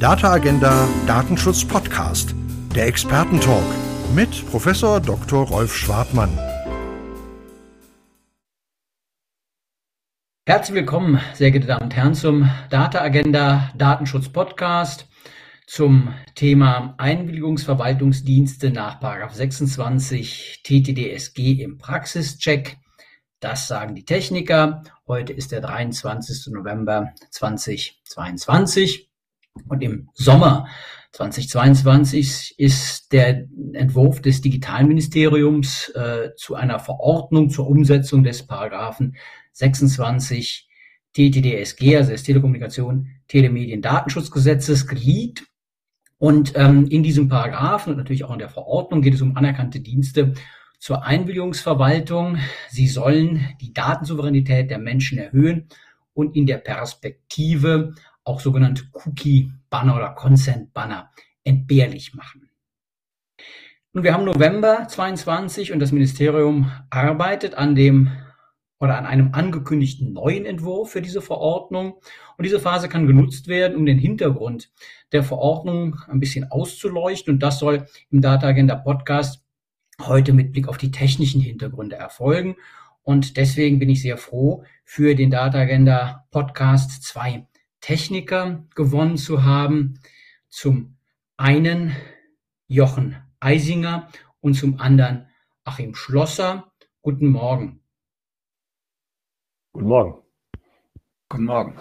Data Agenda Datenschutz Podcast, der Expertentalk mit Professor Dr. Rolf Schwartmann. Herzlich willkommen, sehr geehrte Damen und Herren, zum Data Agenda Datenschutz Podcast zum Thema Einwilligungsverwaltungsdienste nach 26 TTDSG im Praxischeck. Das sagen die Techniker. Heute ist der 23. November 2022 und im Sommer 2022 ist der Entwurf des Digitalministeriums äh, zu einer Verordnung zur Umsetzung des Paragraphen 26 TTDSG, also des Telekommunikation Telemedien Datenschutzgesetzes, geleakt. Und ähm, in diesem Paragraphen und natürlich auch in der Verordnung geht es um anerkannte Dienste zur Einwilligungsverwaltung. Sie sollen die Datensouveränität der Menschen erhöhen und in der Perspektive auch sogenannte Cookie-Banner oder Consent-Banner entbehrlich machen. Nun, wir haben November 22 und das Ministerium arbeitet an dem oder an einem angekündigten neuen Entwurf für diese Verordnung. Und diese Phase kann genutzt werden, um den Hintergrund der Verordnung ein bisschen auszuleuchten. Und das soll im Data Agenda Podcast heute mit Blick auf die technischen Hintergründe erfolgen. Und deswegen bin ich sehr froh, für den Data Agenda Podcast zwei Techniker gewonnen zu haben. Zum einen Jochen Eisinger und zum anderen Achim Schlosser. Guten Morgen. Guten Morgen. Guten Morgen.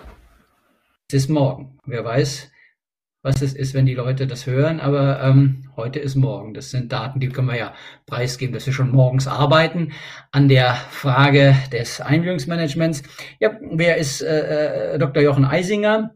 Es ist morgen. Wer weiß, was es ist, wenn die Leute das hören, aber ähm, heute ist morgen. Das sind Daten, die können wir ja preisgeben, dass wir schon morgens arbeiten an der Frage des Einwilligungsmanagements. Ja, wer ist äh, äh Dr. Jochen Eisinger?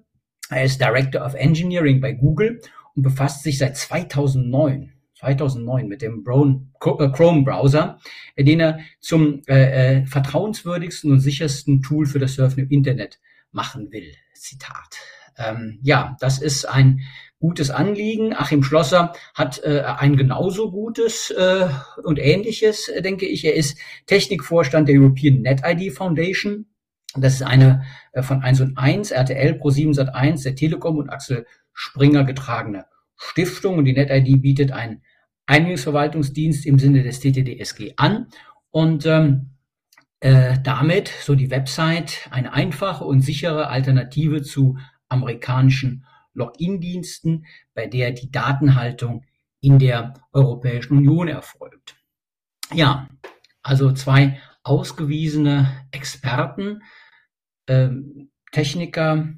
Er ist Director of Engineering bei Google und befasst sich seit 2009 2009 mit dem äh, Chrome-Browser, den er zum äh, äh, vertrauenswürdigsten und sichersten Tool für das Surfen im Internet machen will. Zitat. Ähm, ja, das ist ein gutes Anliegen. Achim Schlosser hat äh, ein genauso gutes äh, und ähnliches, äh, denke ich. Er ist Technikvorstand der European NetID Foundation. Das ist eine äh, von 1 und 1, RTL Pro 7 Sat 1, der Telekom und Axel Springer getragene Stiftung. Und die NetID bietet einen Einwilligungsverwaltungsdienst im Sinne des TTDSG an. Und ähm, äh, damit, so die Website, eine einfache und sichere Alternative zu amerikanischen Login-Diensten, bei der die Datenhaltung in der Europäischen Union erfolgt. Ja, also zwei ausgewiesene Experten, ähm, Techniker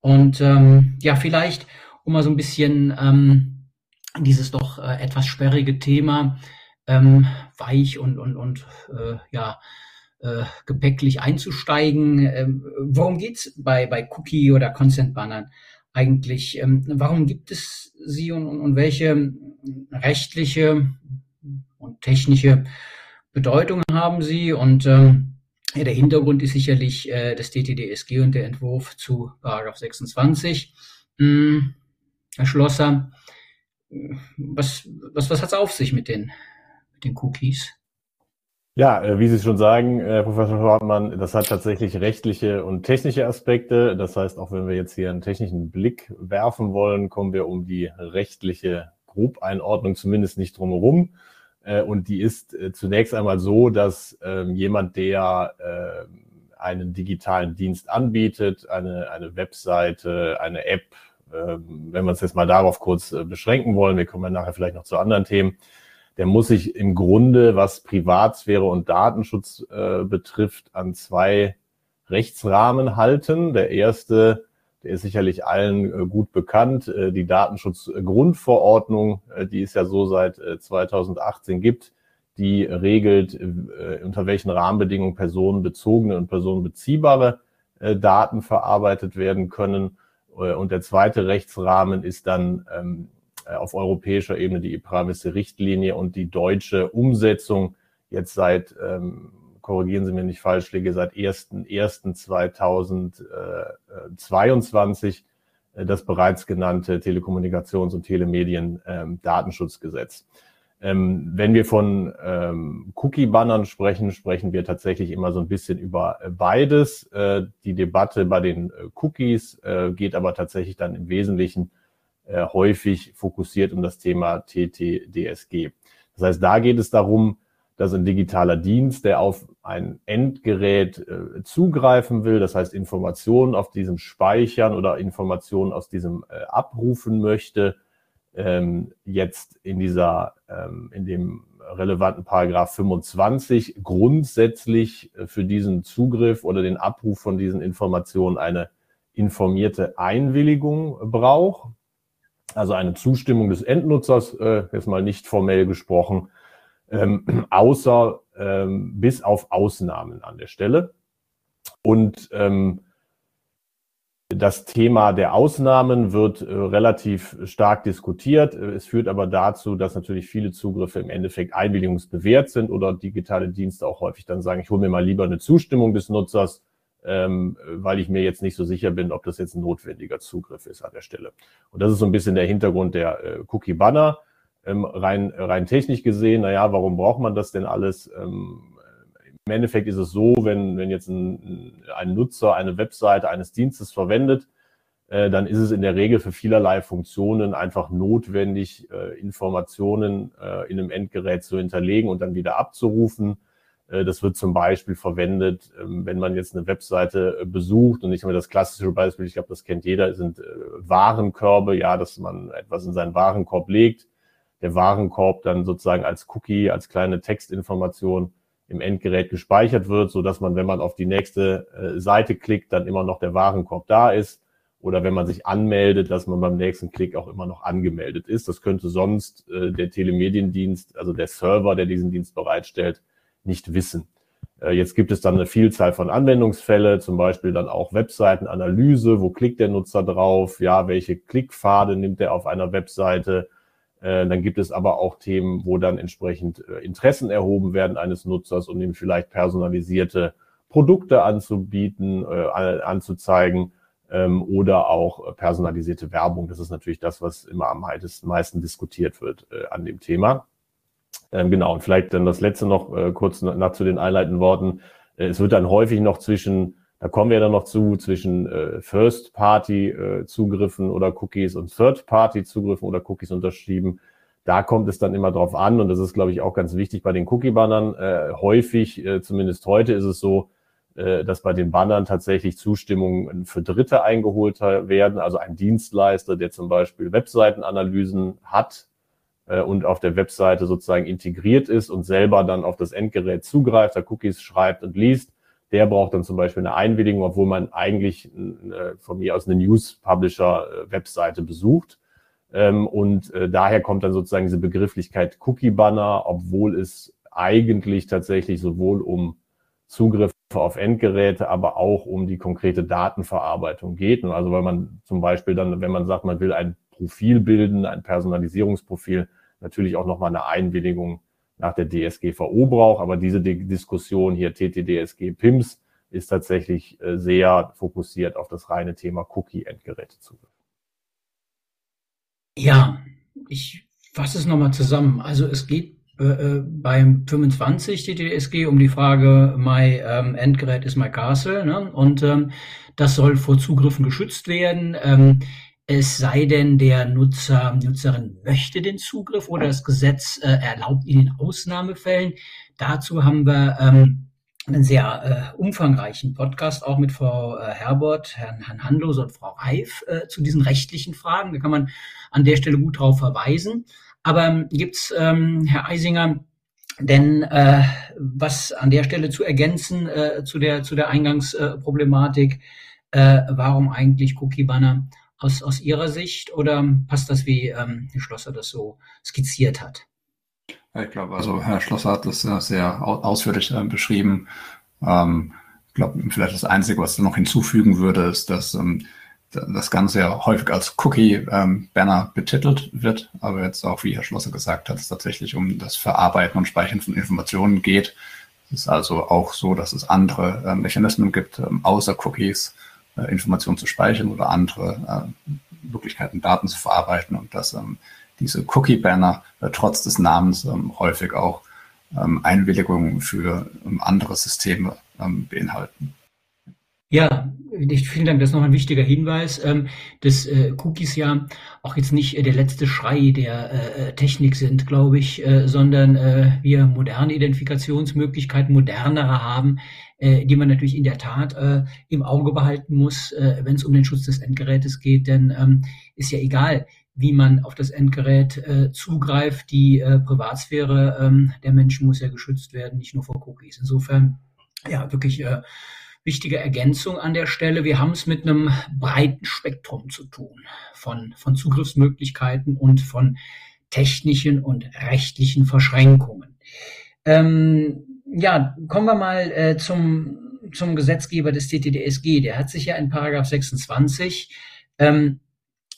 und ähm, ja, vielleicht, um mal so ein bisschen ähm, dieses doch äh, etwas sperrige Thema ähm, weich und, und, und äh, ja, äh, gepäcklich einzusteigen. Ähm, worum geht's bei, bei Cookie- oder Consent-Bannern eigentlich? Ähm, warum gibt es sie und, und, und welche rechtliche und technische Bedeutung haben sie? Und ähm, der Hintergrund ist sicherlich äh, das DTDSG und der Entwurf zu Paragraph 26. Hm, Herr Schlosser, was, was, was hat es auf sich mit den, mit den Cookies? Ja, äh, wie Sie schon sagen, äh, Professor Schwartmann, das hat tatsächlich rechtliche und technische Aspekte. Das heißt, auch wenn wir jetzt hier einen technischen Blick werfen wollen, kommen wir um die rechtliche Grobeinordnung zumindest nicht drumherum. Äh, und die ist zunächst einmal so, dass ähm, jemand, der einen digitalen Dienst anbietet, eine, eine Webseite, eine App, ähm, wenn wir uns jetzt mal darauf kurz beschränken wollen, wir kommen ja nachher vielleicht noch zu anderen Themen, der muss sich im Grunde, was Privatsphäre und Datenschutz äh, betrifft, an zwei Rechtsrahmen halten. Der erste, der ist sicherlich allen äh, gut bekannt, äh, die Datenschutzgrundverordnung, äh, die es ja so seit 2018 äh, gibt, die regelt, unter welchen Rahmenbedingungen personenbezogene und personenbeziehbare Daten verarbeitet werden können. Und der zweite Rechtsrahmen ist dann ähm, äh, auf europäischer Ebene die E-Privacy-Richtlinie und die deutsche Umsetzung jetzt seit, ähm, korrigieren Sie mir nicht falsch liege, seit 1.1.2022 äh, das bereits genannte Telekommunikations- und Telemedien-Datenschutzgesetz. Ähm, ähm, wenn wir von ähm, Cookie-Bannern sprechen, sprechen wir tatsächlich immer so ein bisschen über äh, beides. Äh, die Debatte bei den äh, Cookies äh, geht aber tatsächlich dann im Wesentlichen äh, häufig fokussiert um das Thema TTDSG. Das heißt, da geht es darum, dass ein digitaler Dienst, der auf ein Endgerät äh, zugreifen will, das heißt Informationen auf diesem speichern oder Informationen aus diesem äh, abrufen möchte, ähm, jetzt in dieser, ähm, in dem relevanten Paragraph 25 grundsätzlich äh, für diesen Zugriff oder den Abruf von diesen Informationen eine informierte Einwilligung braucht. Also eine Zustimmung des Endnutzers, äh, jetzt mal nicht formell gesprochen, ähm, außer ähm, bis auf Ausnahmen an der Stelle. Und ähm, das Thema der Ausnahmen wird äh, relativ stark diskutiert. Es führt aber dazu, dass natürlich viele Zugriffe im Endeffekt einwilligungsbewährt sind oder digitale Dienste auch häufig dann sagen, ich hole mir mal lieber eine Zustimmung des Nutzers, ähm, weil ich mir jetzt nicht so sicher bin, ob das jetzt ein notwendiger Zugriff ist an der Stelle. Und das ist so ein bisschen der Hintergrund der äh, Cookie-Banner. Ähm, rein, rein technisch gesehen, naja, warum braucht man das denn alles? Ähm, Im Endeffekt ist es so, wenn, wenn jetzt ein, ein Nutzer eine Webseite eines Dienstes verwendet, äh, dann ist es in der Regel für vielerlei Funktionen einfach notwendig, äh, Informationen äh, in einem Endgerät zu hinterlegen und dann wieder abzurufen. Äh, das wird zum Beispiel verwendet, ähm, wenn man jetzt eine Webseite äh, besucht und ich habe das klassische Beispiel, ich glaube, das kennt jeder, sind äh, Warenkörbe, ja, dass man etwas in seinen Warenkorb legt der Warenkorb dann sozusagen als Cookie, als kleine Textinformation im Endgerät gespeichert wird, so dass man, wenn man auf die nächste Seite klickt, dann immer noch der Warenkorb da ist. Oder wenn man sich anmeldet, dass man beim nächsten Klick auch immer noch angemeldet ist. Das könnte sonst der Telemediendienst, also der Server, der diesen Dienst bereitstellt, nicht wissen. Äh, jetzt gibt es dann eine Vielzahl von Anwendungsfälle, zum Beispiel dann auch Webseitenanalyse. Wo klickt der Nutzer drauf? Ja, welche Klickpfade nimmt er auf einer Webseite? Äh, dann gibt es aber auch Themen, wo dann entsprechend äh, Interessen erhoben werden eines Nutzers, um ihm vielleicht personalisierte Produkte anzubieten, anzuzeigen ähm, oder auch personalisierte Werbung. Das ist natürlich das, was immer am meisten diskutiert wird an dem Thema. Ähm, genau, und vielleicht dann das letzte noch kurz nach zu den einleitenden Worten. Es wird dann häufig noch zwischen da kommen wir dann noch zu zwischen äh, First-Party-Zugriffen äh, oder Cookies und Third-Party-Zugriffen oder Cookies unterschrieben. Da kommt es dann immer drauf an und das ist, glaube ich, auch ganz wichtig bei den Cookie-Bannern. Äh, häufig, äh, zumindest heute ist es so, äh, dass bei den Bannern tatsächlich Zustimmungen für Dritte eingeholt werden. Also ein Dienstleister, der zum Beispiel Webseitenanalysen hat äh, und auf der Webseite sozusagen integriert ist und selber dann auf das Endgerät zugreift, da Cookies schreibt und liest der braucht dann zum Beispiel eine Einwilligung, obwohl man eigentlich äh, von mir aus eine News-Publisher-Webseite besucht. Ähm, und äh, daher kommt dann sozusagen diese Begrifflichkeit Cookie-Banner, obwohl es eigentlich tatsächlich sowohl um Zugriffe auf Endgeräte, aber auch um die konkrete Datenverarbeitung geht. Also weil man zum Beispiel dann, wenn man sagt, man will ein Profil bilden, ein Personalisierungsprofil, natürlich auch nochmal eine Einwilligung nach der DSGVO braucht. Aber diese Diskussion hier TTDSG PIMS ist tatsächlich äh, sehr fokussiert auf das reine Thema Cookie-Endgerätezugriff. Ja, ich fasse es nochmal zusammen. Also es geht äh, äh beim 25 TTDSG um die Frage, my ähm, Endgerät ist my castle. Ne? Und ähm, das soll vor Zugriffen geschützt werden. Ähm, es sei denn, der Nutzer, Nutzerin möchte den Zugriff oder das Gesetz äh, erlaubt ihn in Ausnahmefällen. Dazu haben wir ähm, einen sehr äh, umfangreichen Podcast auch mit Frau äh, Herbert, Herrn, Herrn Handlos und Frau Reif äh, zu diesen rechtlichen Fragen. Da kann man an der Stelle gut drauf verweisen. Aber ähm, gibt's, ähm, Herr Eisinger, denn äh, was an der Stelle zu ergänzen äh, zu der zu der Eingangsproblematik, warum eigentlich Cookie Banner? Aus, aus Ihrer Sicht oder passt das, wie ähm, Herr Schlosser das so skizziert hat? Ich glaube, also Herr Schlosser hat das sehr ausführlich äh, beschrieben. Ähm, ich glaube, vielleicht das Einzige, was ich noch hinzufügen würde, ist, dass ähm, das Ganze ja häufig als Cookie-Banner ähm, betitelt wird, aber jetzt auch, wie Herr Schlosser gesagt hat, es tatsächlich um das Verarbeiten und Speichern von Informationen geht. Es ist also auch so, dass es andere äh, Mechanismen gibt, ähm, außer Cookies, äh, Informationen zu speichern oder andere äh, Möglichkeiten, Daten zu verarbeiten und dass ähm, diese Cookie-Banner äh, trotz des Namens ähm, häufig auch ähm, Einwilligungen für ähm, andere Systeme ähm, beinhalten. Ja, vielen Dank, das ist noch ein wichtiger Hinweis, ähm, dass äh, Cookies ja auch jetzt nicht äh, der letzte Schrei der äh, Technik sind, glaube ich, sondern wir moderne Identifikationsmöglichkeiten, modernere haben, äh, die man natürlich in der Tat äh, im Auge behalten muss, äh, wenn es um den Schutz des Endgerätes geht. Denn ähm, ist ja egal, wie man auf das Endgerät äh, zugreift. Die äh, Privatsphäre ähm, der Menschen muss ja geschützt werden, nicht nur vor Cookies. Insofern ja wirklich äh, wichtige Ergänzung an der Stelle. Wir haben es mit einem breiten Spektrum zu tun von, von Zugriffsmöglichkeiten und von technischen und rechtlichen Verschränkungen. Ähm, ja, kommen wir mal äh, zum, zum Gesetzgeber des TTDSG. Der hat sich ja in Paragraph 26 ähm,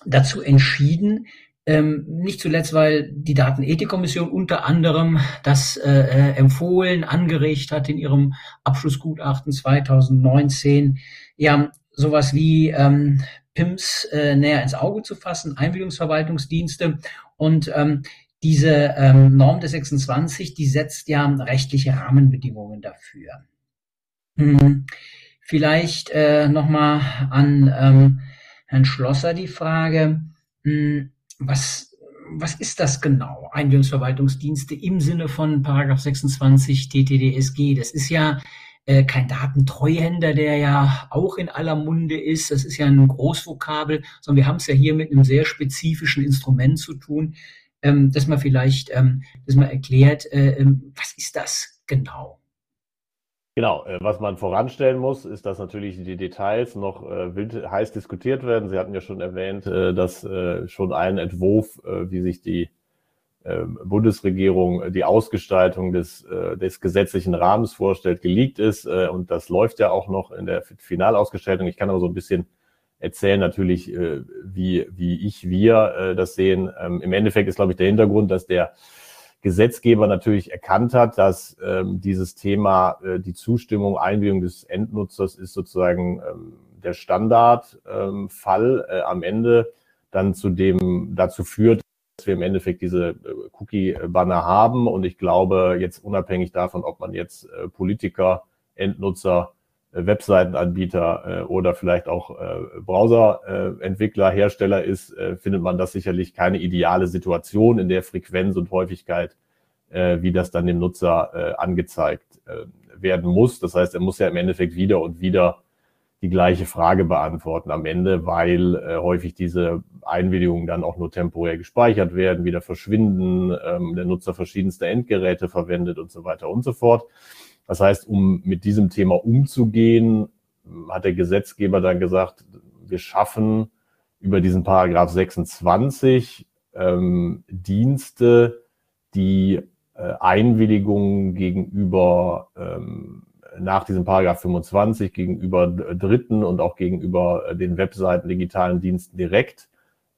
dazu entschieden, ähm, nicht zuletzt, weil die Datenethikkommission unter anderem das äh, äh, empfohlen, angeregt hat in ihrem Abschlussgutachten 2019, ja, sowas wie ähm, PIMS äh, näher ins Auge zu fassen, Einwilligungsverwaltungsdienste. Und ähm, diese ähm, Norm des 26, die setzt ja rechtliche Rahmenbedingungen dafür. Hm, vielleicht äh, nochmal an ähm, Herrn Schlosser die Frage, hm, was, was ist das genau? Einwilligungsverwaltungsdienste im Sinne von Paragraph 26 TTDSG. Das ist ja äh, kein Datentreuhänder, der ja auch in aller Munde ist. Das ist ja ein Großvokabel, sondern wir haben es ja hier mit einem sehr spezifischen Instrument zu tun, ähm, dass man vielleicht, ähm, dass man erklärt, äh, ähm, was ist das genau? Genau, äh, was man voranstellen muss, ist, dass natürlich die Details noch äh, wild, heiß diskutiert werden. Sie hatten ja schon erwähnt, äh, dass schon ein Entwurf, wie sich die ähm, Bundesregierung die Ausgestaltung des, des gesetzlichen Rahmens vorstellt, geleakt ist. und das läuft ja auch noch in der Finalausgestaltung. Ich kann aber so ein bisschen erzählen natürlich, wie, wie ich, wir das sehen. Ähm, Im Endeffekt ist, glaube ich, der Hintergrund, dass der Gesetzgeber natürlich erkannt hat, dass ähm, dieses Thema, äh, die Zustimmung, Einwilligung des Endnutzers ist sozusagen ähm, der Standardfall ähm, äh, am Ende dann zu dem dazu führt, dass wir im Endeffekt diese äh, Cookie-Banner haben. Und ich glaube, jetzt unabhängig davon, ob man jetzt äh, Politiker, Endnutzer, äh, Webseitenanbieter äh, oder vielleicht auch äh, Browserentwickler, Hersteller ist, äh, findet man das sicherlich keine ideale Situation in der Frequenz und Häufigkeit, äh, wie das dann dem Nutzer äh, angezeigt äh, werden muss. Das heißt, er muss ja im Endeffekt wieder und wieder die gleiche Frage beantworten am Ende, weil äh, häufig diese Einwilligungen dann auch nur temporär gespeichert werden, wieder verschwinden, ähm, der Nutzer verschiedenste Endgeräte verwendet und so weiter und so fort. Das heißt, um mit diesem Thema umzugehen, hat der Gesetzgeber dann gesagt, wir schaffen über diesen Paragraph 26 ähm, Dienste, die äh, Einwilligungen gegenüber ähm, nach diesem Paragraph 25 gegenüber Dritten und auch gegenüber äh, den Webseiten, digitalen Diensten direkt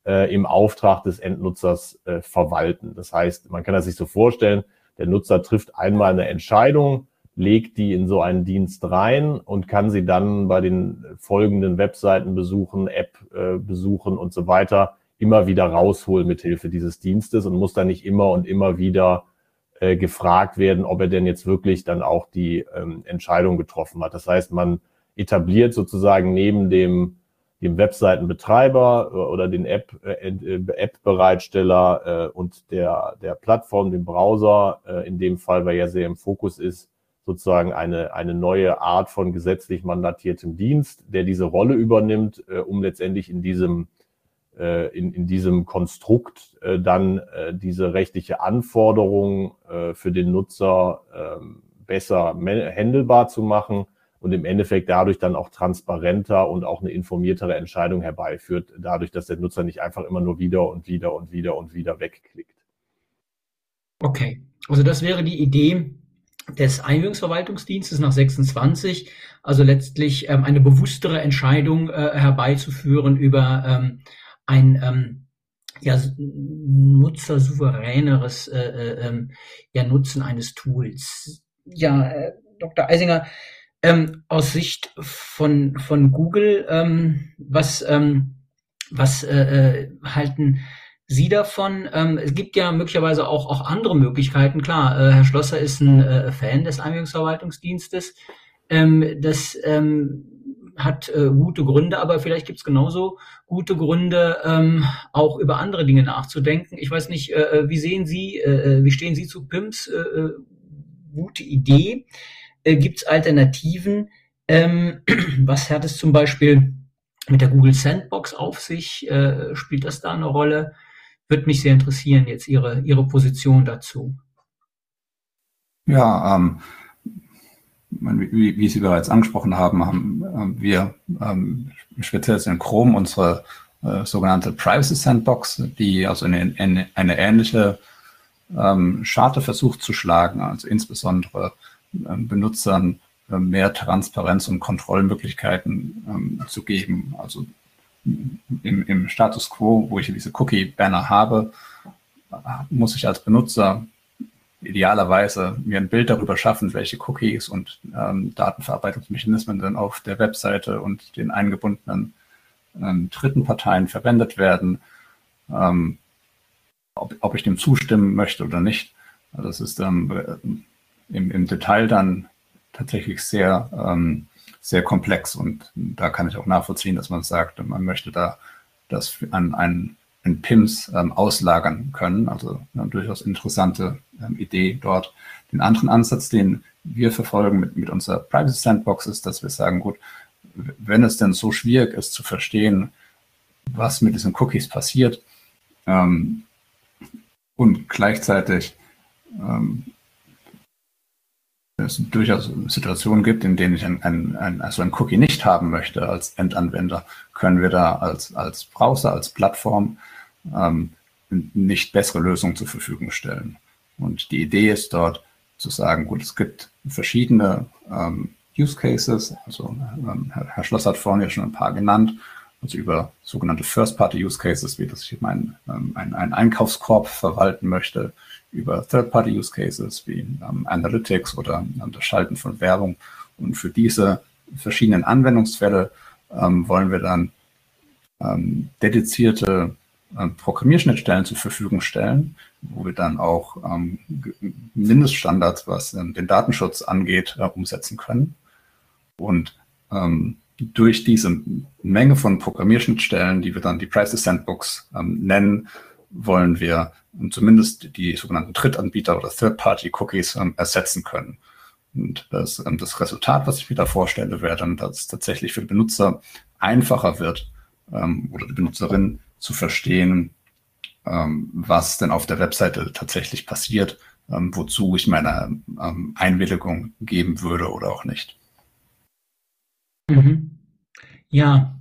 äh, im Auftrag des Endnutzers äh, verwalten. Das heißt, man kann das sich so vorstellen, der Nutzer trifft einmal eine Entscheidung, legt die in so einen Dienst rein und kann sie dann bei den folgenden Webseiten besuchen, App äh, besuchen und so weiter immer wieder rausholen mit Hilfe dieses Dienstes und muss dann nicht immer und immer wieder äh, gefragt werden, ob er denn jetzt wirklich dann auch die ähm, Entscheidung getroffen hat. Das heißt, man etabliert sozusagen neben dem dem Webseitenbetreiber äh, oder den App, äh, äh, App-Bereitsteller äh, und der, der Plattform, dem Browser, äh, in dem Fall, weil er sehr im Fokus ist, sozusagen eine, eine neue Art von gesetzlich mandatiertem Dienst, der diese Rolle übernimmt, äh, um letztendlich in diesem, äh, in, in diesem Konstrukt äh, dann äh, diese rechtliche Anforderung äh, für den Nutzer äh, besser handelbar zu machen und im Endeffekt dadurch dann auch transparenter und auch eine informiertere Entscheidung herbeiführt, dadurch, dass der Nutzer nicht einfach immer nur wieder und wieder und wieder und wieder wegklickt. Okay, also das wäre die Idee, des Einwilligungsverwaltungsdienstes nach 26, also letztlich ähm, eine bewusstere Entscheidung äh, herbeizuführen über ähm, ein ähm, ja, nutzersouveräneres äh, äh, ähm, ja, Nutzen eines Tools. Ja, äh, Dr. Eisinger, ähm, aus Sicht von, von Google, ähm, was, ähm, was äh, äh halten Sie davon? Ähm, es gibt ja möglicherweise auch, auch andere Möglichkeiten. Klar, äh, Herr Schlosser ist ein äh, Fan des Einwilligungsverwaltungsdienstes. Ähm, das, ähm, hat äh, gute Gründe, aber vielleicht gibt es genauso gute Gründe, ähm, auch über andere Dinge nachzudenken. Ich weiß nicht, äh, äh wie sehen Sie, äh, äh, wie stehen Sie zu PIMS? Äh, äh, gute Idee. Äh, gibt es Alternativen? Ähm, was hat es zum Beispiel mit der Google Sandbox auf sich? Äh, spielt das da eine Rolle? Würde mich sehr interessieren, jetzt Ihre, Ihre Position dazu. Ja, ähm, wie, wie Sie bereits angesprochen haben, haben wir ähm, speziell in Chrome unsere äh, sogenannte Privacy Sandbox, die also eine, eine, eine ähnliche ähm, Scharte versucht zu schlagen, also insbesondere ähm, Benutzern äh, mehr Transparenz und Kontrollmöglichkeiten ähm, zu geben. Also im, im Status quo, wo ich diese Cookie-Banner habe, muss ich als Benutzer idealerweise mir ein Bild darüber schaffen, welche Cookies und ähm, Datenverarbeitungsmechanismen dann auf der Webseite und den eingebundenen ähm, dritten Parteien verwendet werden, ähm, ob, ob ich dem zustimmen möchte oder nicht. Also das ist ähm, im, im Detail dann tatsächlich sehr, ähm, sehr komplex und da kann ich auch nachvollziehen, dass man sagt, man möchte da das an einen in PIMS ähm, auslagern können. Also eine durchaus interessante ähm, Idee dort. Den anderen Ansatz, den wir verfolgen mit, mit unserer Privacy Sandbox, ist, dass wir sagen, gut, wenn es denn so schwierig ist zu verstehen, was mit diesen Cookies passiert ähm, und gleichzeitig ähm, es durchaus Situationen gibt, in denen ich ein, ein, ein, also ein Cookie nicht haben möchte als Endanwender, können wir da als, als Browser, als Plattform ähm, nicht bessere Lösungen zur Verfügung stellen. Und die Idee ist dort zu sagen, gut, es gibt verschiedene ähm, Use Cases, also ähm, Herr Schloss hat vorhin ja schon ein paar genannt, also über sogenannte First-Party-Use Cases, wie dass ich mein, ähm, ein, einen Einkaufskorb verwalten möchte, über Third-Party-Use Cases wie ähm, Analytics oder ähm, das Schalten von Werbung. Und für diese verschiedenen Anwendungsfälle ähm, wollen wir dann ähm, dedizierte äh, Programmierschnittstellen zur Verfügung stellen, wo wir dann auch ähm, Mindeststandards, was ähm, den Datenschutz angeht, äh, umsetzen können. Und ähm, durch diese Menge von Programmierschnittstellen, die wir dann die Privacy Sandbox ähm, nennen, wollen wir zumindest die sogenannten Drittanbieter oder Third-Party-Cookies ähm, ersetzen können. Und das, ähm, das Resultat, was ich mir da vorstelle, wäre dann, dass es tatsächlich für den Benutzer einfacher wird ähm, oder die Benutzerin zu verstehen, ähm, was denn auf der Webseite tatsächlich passiert, ähm, wozu ich meine ähm, Einwilligung geben würde oder auch nicht. Mhm. Ja,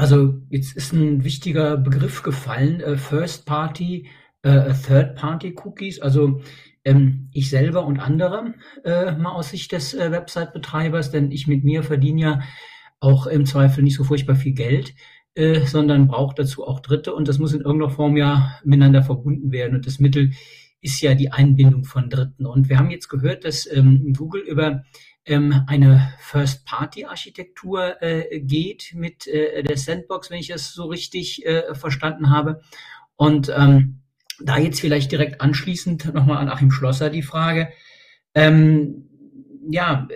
also jetzt ist ein wichtiger Begriff gefallen, äh, First Party, äh, Third Party Cookies. Also ähm, ich selber und andere äh, mal aus Sicht des äh, Website-Betreibers, denn ich mit mir verdiene ja auch im Zweifel nicht so furchtbar viel Geld äh, sondern braucht dazu auch Dritte und das muss in irgendeiner Form ja miteinander verbunden werden und das Mittel ist ja die Einbindung von Dritten. Und wir haben jetzt gehört, dass ähm, Google über ähm, eine First-Party-Architektur äh, geht mit äh, der Sandbox, wenn ich das so richtig äh, verstanden habe. Und ähm, da jetzt vielleicht direkt anschließend nochmal an Achim Schlosser die Frage. Ähm, ja,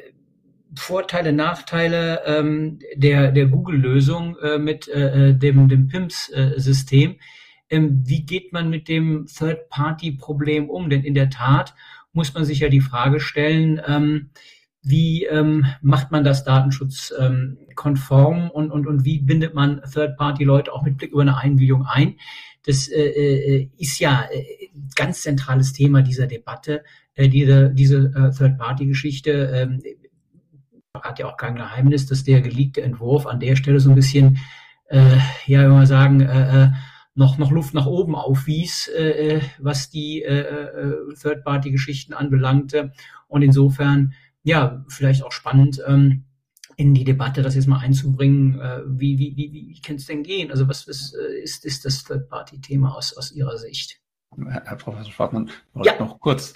Vorteile, Nachteile ähm, der, der Google-Lösung äh, mit äh, äh dem, dem PIMS-System. Ähm, wie geht man mit dem Third-Party-Problem um? Denn in der Tat muss man sich ja die Frage stellen, ähm, wie ähm, macht man das datenschutzkonform ähm, und, und, und wie bindet man Third-Party-Leute auch mit Blick über eine Einwilligung ein? Das äh, äh, ist ja äh, ganz zentrales Thema dieser Debatte, äh, diese, diese äh, Third-Party-Geschichte. Ähm, hat ja auch kein Geheimnis, dass der geleakte Entwurf an der Stelle so ein bisschen, äh, ja, wenn man sagen, äh, äh, noch, noch Luft nach oben aufwies, äh, äh was die äh, Third-Party-Geschichten anbelangte. Und insofern, ja, vielleicht auch spannend, ähm, in die Debatte das jetzt mal einzubringen. Äh, wie wie, wie, wie kann es denn gehen? Also was ist, ist, ist das Third-Party-Thema aus, aus Ihrer Sicht? Herr Professor Schwartmann, ja. noch kurz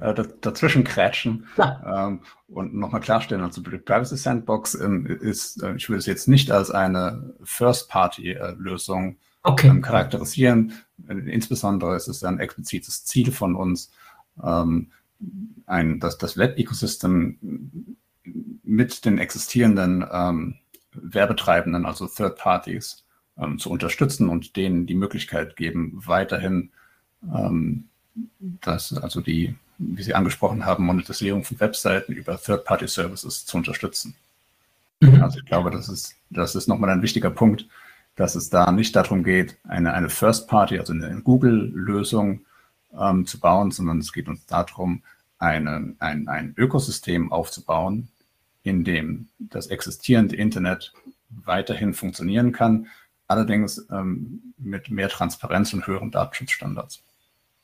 äh, dazwischen krätschen ähm, und nochmal klarstellen. Also die Privacy Sandbox ähm, ist, äh, ich würde es jetzt nicht als eine First-Party-Lösung okay. ähm, charakterisieren. Insbesondere ist es ein explizites Ziel von uns, ähm, ein, das, das Web-Ecosystem mit den existierenden ähm, Werbetreibenden, also Third Parties, ähm, zu unterstützen und denen die Möglichkeit geben, weiterhin ähm, das, also die, wie Sie angesprochen haben, Monetarisierung von Webseiten über Third-Party-Services zu unterstützen. Mhm. Also ich glaube, das ist, das ist nochmal ein wichtiger Punkt, dass es da nicht darum geht, eine, eine First-Party, also eine Google-Lösung ähm, zu bauen, sondern es geht uns darum, eine, ein, ein Ökosystem aufzubauen, in dem das existierende Internet weiterhin funktionieren kann, allerdings ähm, mit mehr Transparenz und höheren Datenschutzstandards.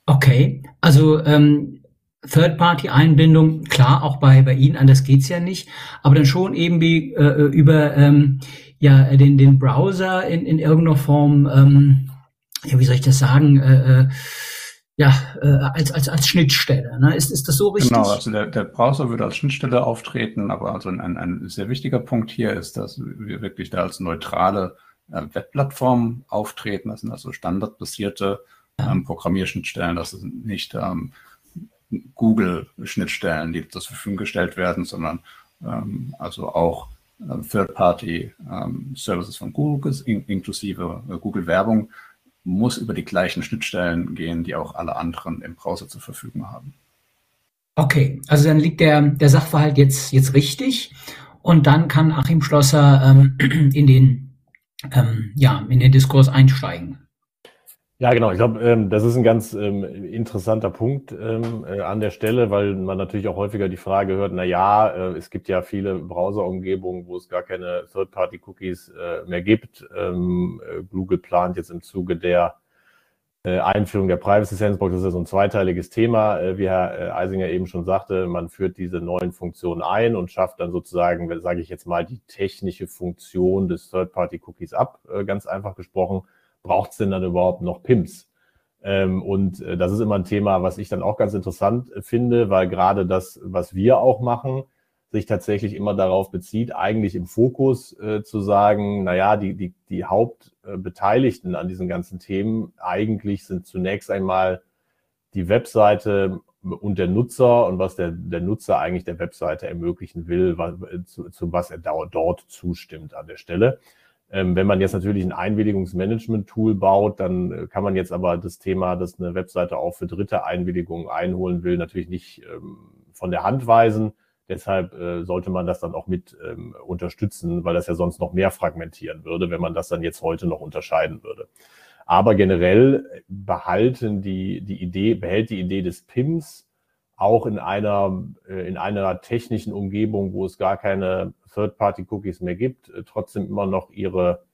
Okay, also ähm, Third-Party-Einbindung, klar, auch bei, bei Ihnen, anders geht's ja nicht, aber dann schon eben wie, äh, über ähm, ja, den, den Browser in, in irgendeiner Form, ähm, ja, wie soll ich das sagen, äh, äh ja, äh, als, als, als Schnittstelle. Ne? Ist, ist das so richtig? Genau, also der, der Browser würde als Schnittstelle auftreten, aber also ein, ein sehr wichtiger Punkt hier ist, dass wir wirklich da als neutrale äh, Webplattform auftreten. Das sind also standardbasierte ähm, Programmierschnittstellen. Das sind nicht ähm, Google-Schnittstellen, die zur Verfügung gestellt werden, sondern ähm, also auch äh, Third-Party-Services ähm, von Google, in, inklusive äh, Google-Werbung, muss über die gleichen Schnittstellen gehen, die auch alle anderen im Browser zur Verfügung haben. Okay, also dann liegt der, der Sachverhalt jetzt, jetzt richtig und dann kann Achim Schlosser ähm, in, den, ähm, ja, in den Diskurs einsteigen. Ja, genau. Ich glaube, ähm, das ist ein ganz ähm, interessanter Punkt ähm, äh, an der Stelle, weil man natürlich auch häufiger die Frage hört, na ja, äh, es gibt ja viele Browser-Umgebungen, wo es gar keine Third-Party-Cookies äh, mehr gibt. Ähm, äh, Google plant jetzt im Zuge der äh, Einführung der Privacy Sandbox, das ist ja so ein zweiteiliges Thema, äh, wie Herr Eisinger eben schon sagte, man führt diese neuen Funktionen ein und schafft dann sozusagen, sage ich jetzt mal, die technische Funktion des Third-Party-Cookies ab, ganz einfach gesprochen braucht es denn dann überhaupt noch PIMS? Ähm, und äh, das ist immer ein Thema, was ich dann auch ganz interessant äh, finde, weil gerade das, was wir auch machen, sich tatsächlich immer darauf bezieht, eigentlich im Fokus äh, zu sagen, naja, die, die, die Hauptbeteiligten an diesen ganzen Themen eigentlich sind zunächst einmal die Webseite und der Nutzer und was der, der Nutzer eigentlich der Webseite ermöglichen will, was, zu, zu was er dort zustimmt an der Stelle. Ähm, wenn man jetzt natürlich ein Einwilligungsmanagement-Tool baut, dann äh, kann man jetzt aber das Thema, dass eine Webseite auch für dritte Einwilligungen einholen will, natürlich nicht ähm, von der Hand weisen. Deshalb äh, sollte man das dann auch mit ähm, unterstützen, weil das ja sonst noch mehr fragmentieren würde, wenn man das dann jetzt heute noch unterscheiden würde. Aber generell behalten die, die Idee, behält die Idee des PIMs auch in einer, äh, in einer technischen Umgebung, wo es gar keine Third-Party-Cookies mehr gibt, äh, trotzdem immer noch ihre,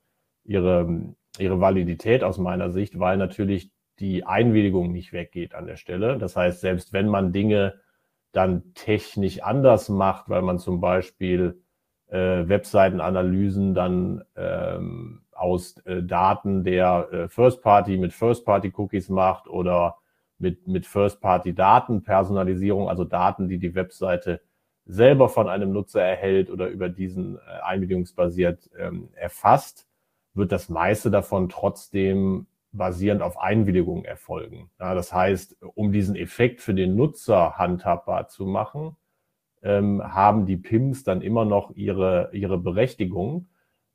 ihre, ihre Validität aus meiner Sicht, weil natürlich die Einwilligung nicht weggeht an der Stelle. Das heißt, selbst wenn man Dinge dann technisch anders macht, weil man zum Beispiel äh, Webseitenanalysen dann ähm, aus äh, Daten der äh, First Party mit First Party Cookies macht oder mit, mit First Party Daten, Personalisierung, also Daten, die die Webseite selber von einem Nutzer erhält oder über diesen äh, einwilligungsbasiert ähm, erfasst, wird das meiste davon trotzdem basierend auf Einwilligung erfolgen. Ja, das heißt, um diesen Effekt für den Nutzer handhabbar zu machen, ähm, haben die PIMs dann immer noch ihre, ihre Berechtigung.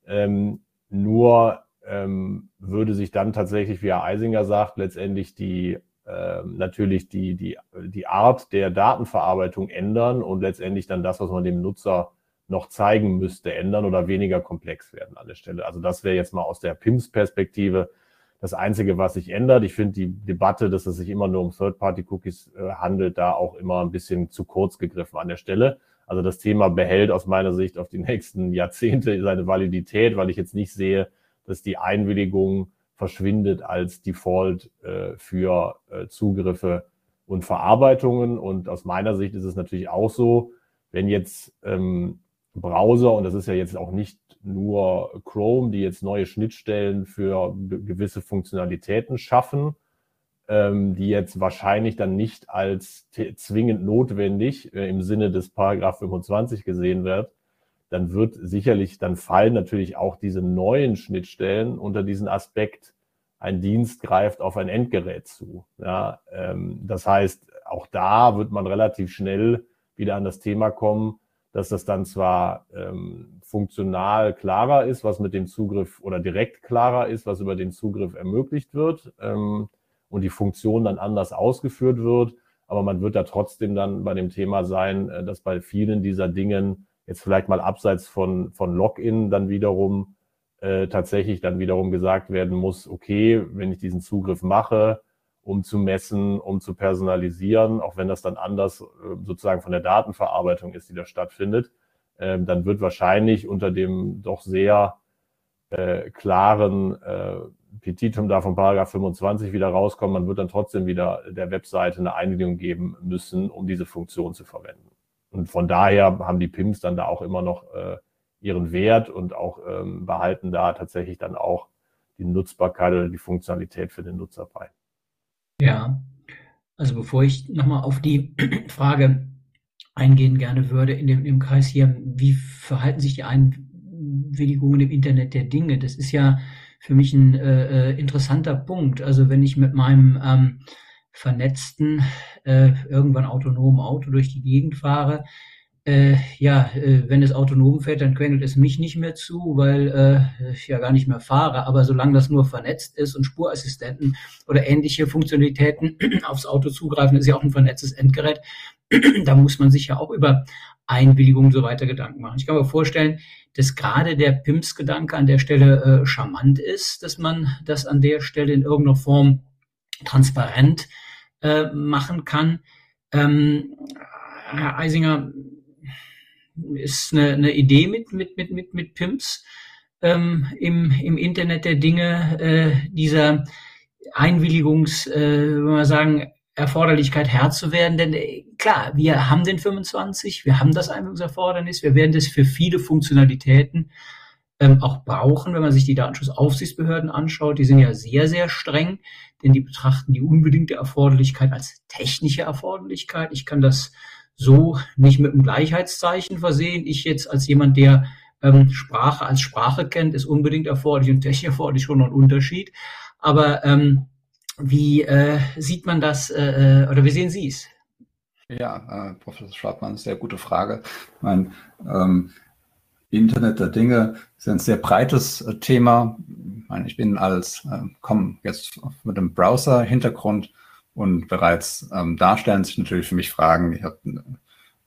Ähm, nur ähm, würde sich dann tatsächlich, wie Herr Eisinger sagt, letztendlich die natürlich die, die, die Art der Datenverarbeitung ändern und letztendlich dann das, was man dem Nutzer noch zeigen müsste, ändern oder weniger komplex werden an der Stelle. Also das wäre jetzt mal aus der PIMS-Perspektive das Einzige, was sich ändert. Ich finde die Debatte, dass es sich immer nur um Third-Party-Cookies äh, handelt, da auch immer ein bisschen zu kurz gegriffen an der Stelle. Also das Thema behält aus meiner Sicht auf die nächsten Jahrzehnte seine Validität, weil ich jetzt nicht sehe, dass die Einwilligung verschwindet als Default äh, für äh, Zugriffe und Verarbeitungen. Und aus meiner Sicht ist es natürlich auch so, wenn jetzt ähm, Browser, und das ist ja jetzt auch nicht nur Chrome, die jetzt neue Schnittstellen für gewisse Funktionalitäten schaffen, ähm, die jetzt wahrscheinlich dann nicht als zwingend notwendig äh, im Sinne des Paragraph 25 gesehen wird, dann wird sicherlich, dann fallen natürlich auch diese neuen Schnittstellen unter diesen Aspekt, ein Dienst greift auf ein Endgerät zu. Ja, ähm, das heißt, auch da wird man relativ schnell wieder an das Thema kommen, dass das dann zwar ähm, funktional klarer ist, was mit dem Zugriff oder direkt klarer ist, was über den Zugriff ermöglicht wird ähm, und die Funktion dann anders ausgeführt wird. Aber man wird da trotzdem dann bei dem Thema sein, äh, dass bei vielen dieser Dingen jetzt vielleicht mal abseits von, von Login dann wiederum äh, tatsächlich dann wiederum gesagt werden muss, okay, wenn ich diesen Zugriff mache, um zu messen, um zu personalisieren, auch wenn das dann anders äh, sozusagen von der Datenverarbeitung ist, die da stattfindet, äh, dann wird wahrscheinlich unter dem doch sehr äh, klaren äh, Petitum da von Paragraph 25 wieder rauskommen. Man wird dann trotzdem wieder der Webseite eine Einwilligung geben müssen, um diese Funktion zu verwenden. Und von daher haben die PIMs dann da auch immer noch äh, ihren Wert und auch ähm, behalten da tatsächlich dann auch die Nutzbarkeit oder die Funktionalität für den Nutzer bei. Ja, also bevor ich nochmal auf die Frage eingehen gerne würde in dem, im Kreis hier, wie verhalten sich die Einwilligungen im Internet der Dinge? Das ist ja für mich ein äh, äh, interessanter Punkt. Also wenn ich mit meinem ähm, vernetzten, äh, irgendwann autonomen Auto durch die Gegend fahre, äh, ja, äh, wenn es autonom fährt, dann quengelt es mich nicht mehr zu, weil äh, ich ja gar nicht mehr fahre. Aber solange das nur vernetzt ist und Spurassistenten oder ähnliche Funktionalitäten aufs Auto zugreifen, ist ja auch ein vernetztes Endgerät, da muss man sich ja auch über Einwilligung so weiter Gedanken machen. Ich kann mir vorstellen, dass gerade der PIMS-Gedanke an der Stelle äh, charmant ist, dass man das an der Stelle in irgendeiner Form transparent äh, machen kann. Ähm, Herr Eisinger, ist eine, eine Idee mit, mit, mit, mit, mit Pimps ähm, im, im Internet der Dinge, äh, dieser Einwilligungs, äh, wenn wir sagen, Erforderlichkeit Herr zu werden. Denn äh, klar, wir haben den 25, wir haben das Einwilligungserfordernis, wir werden das für viele Funktionalitäten ähm, auch brauchen, wenn man sich die Datenschutzaufsichtsbehörden anschaut. Die sind ja sehr, sehr streng, denn die betrachten die unbedingte Erforderlichkeit als technische Erforderlichkeit. Ich kann das so nicht mit einem Gleichheitszeichen versehen. Ich jetzt als jemand, der ähm, Sprache als Sprache kennt, ist unbedingt erforderlich und technisch erforderlich schon noch ein Unterschied. Aber ähm, wie äh, sieht man das äh, äh, oder wie sehen Sie es? Ja, äh, Professor Schwartmann, sehr gute Frage. Ich meine, ähm, Internet der Dinge ist ein sehr breites äh, Thema. Ich, meine, ich bin als, äh, komme jetzt mit einem Browser-Hintergrund und bereits ähm, da stellen sich natürlich für mich Fragen. Ich habe